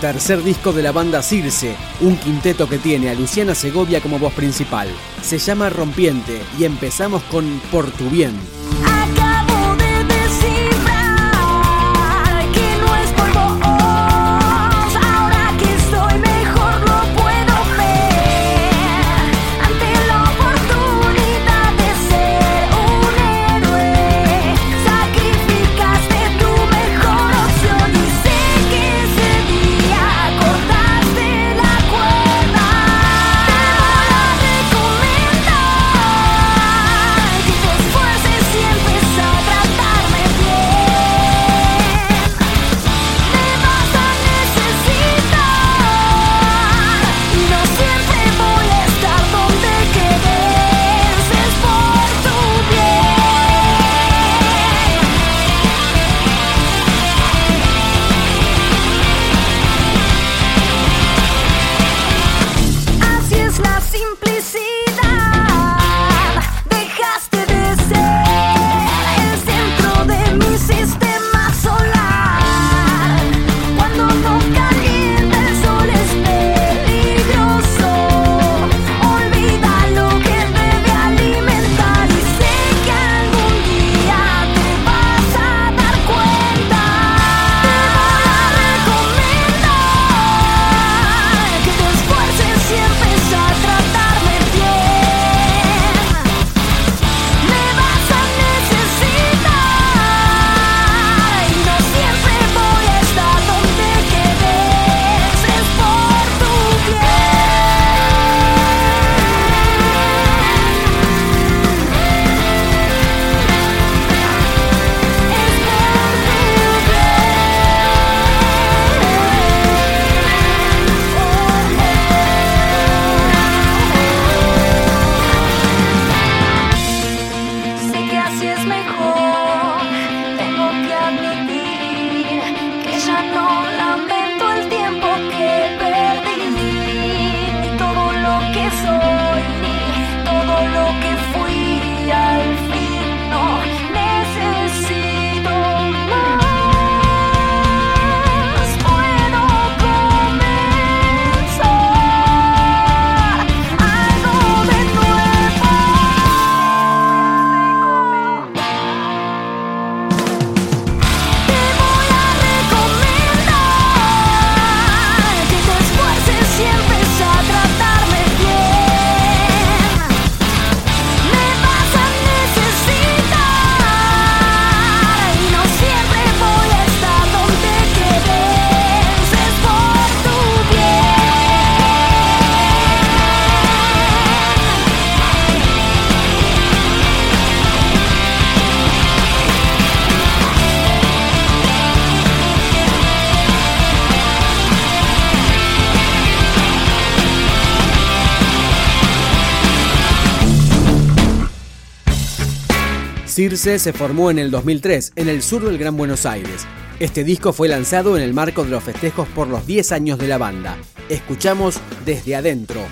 Tercer disco de la banda Circe, un quinteto que tiene a Luciana Segovia como voz principal. Se llama Rompiente y empezamos con Por tu bien. Circe se formó en el 2003 en el sur del Gran Buenos Aires. Este disco fue lanzado en el marco de los festejos por los 10 años de la banda. Escuchamos desde adentro.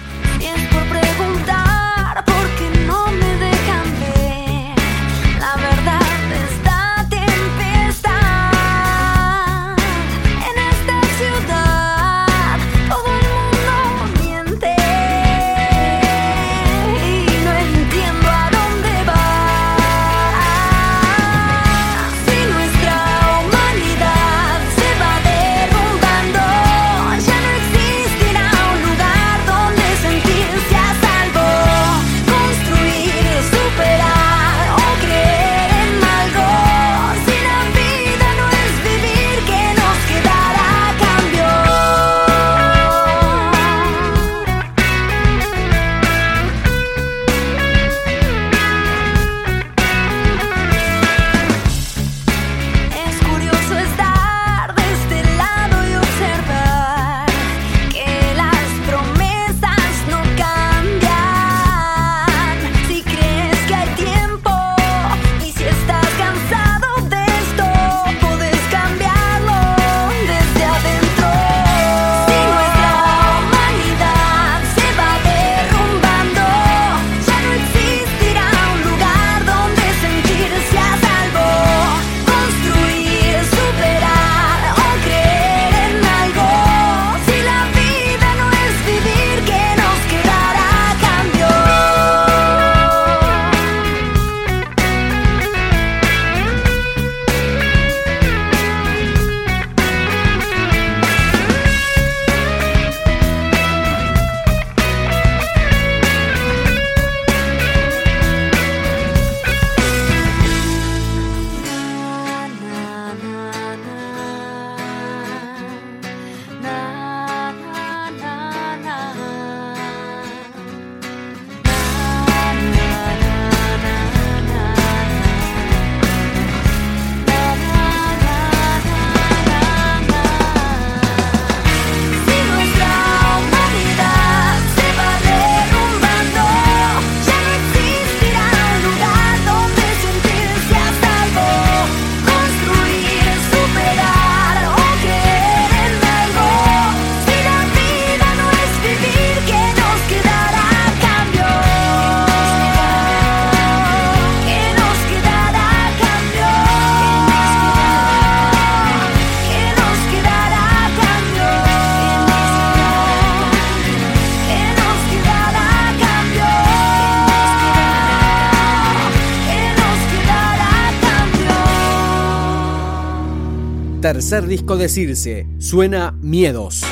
Tercer disco de Circe, suena Miedos.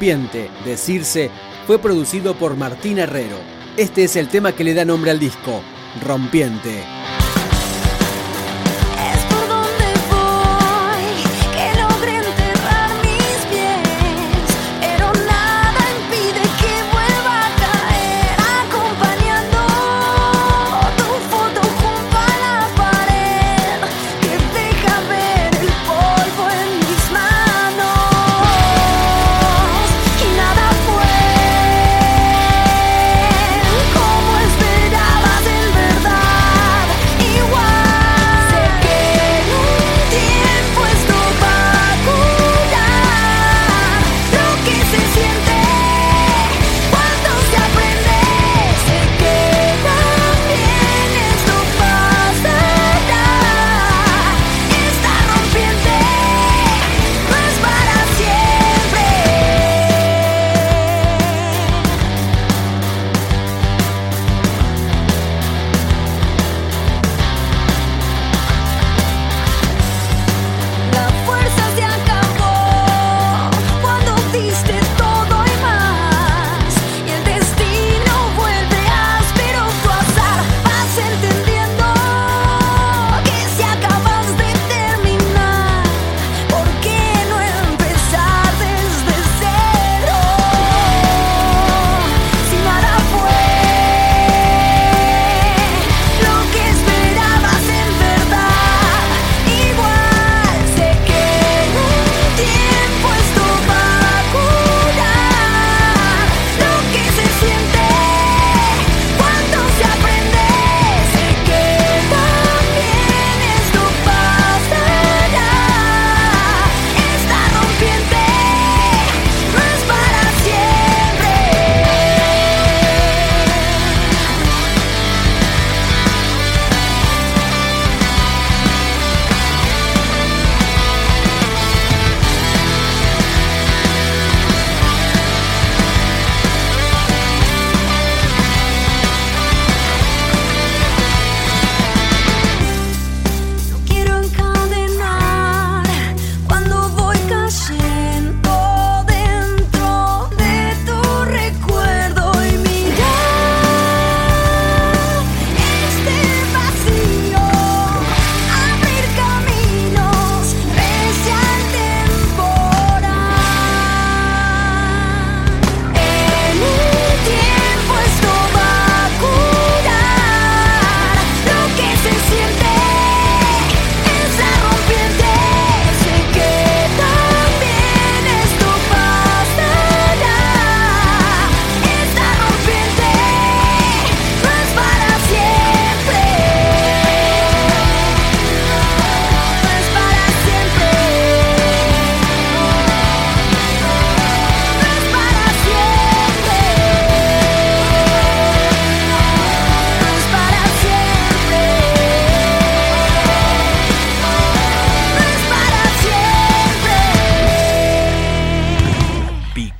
Rompiente, de Circe, fue producido por Martín Herrero. Este es el tema que le da nombre al disco, Rompiente.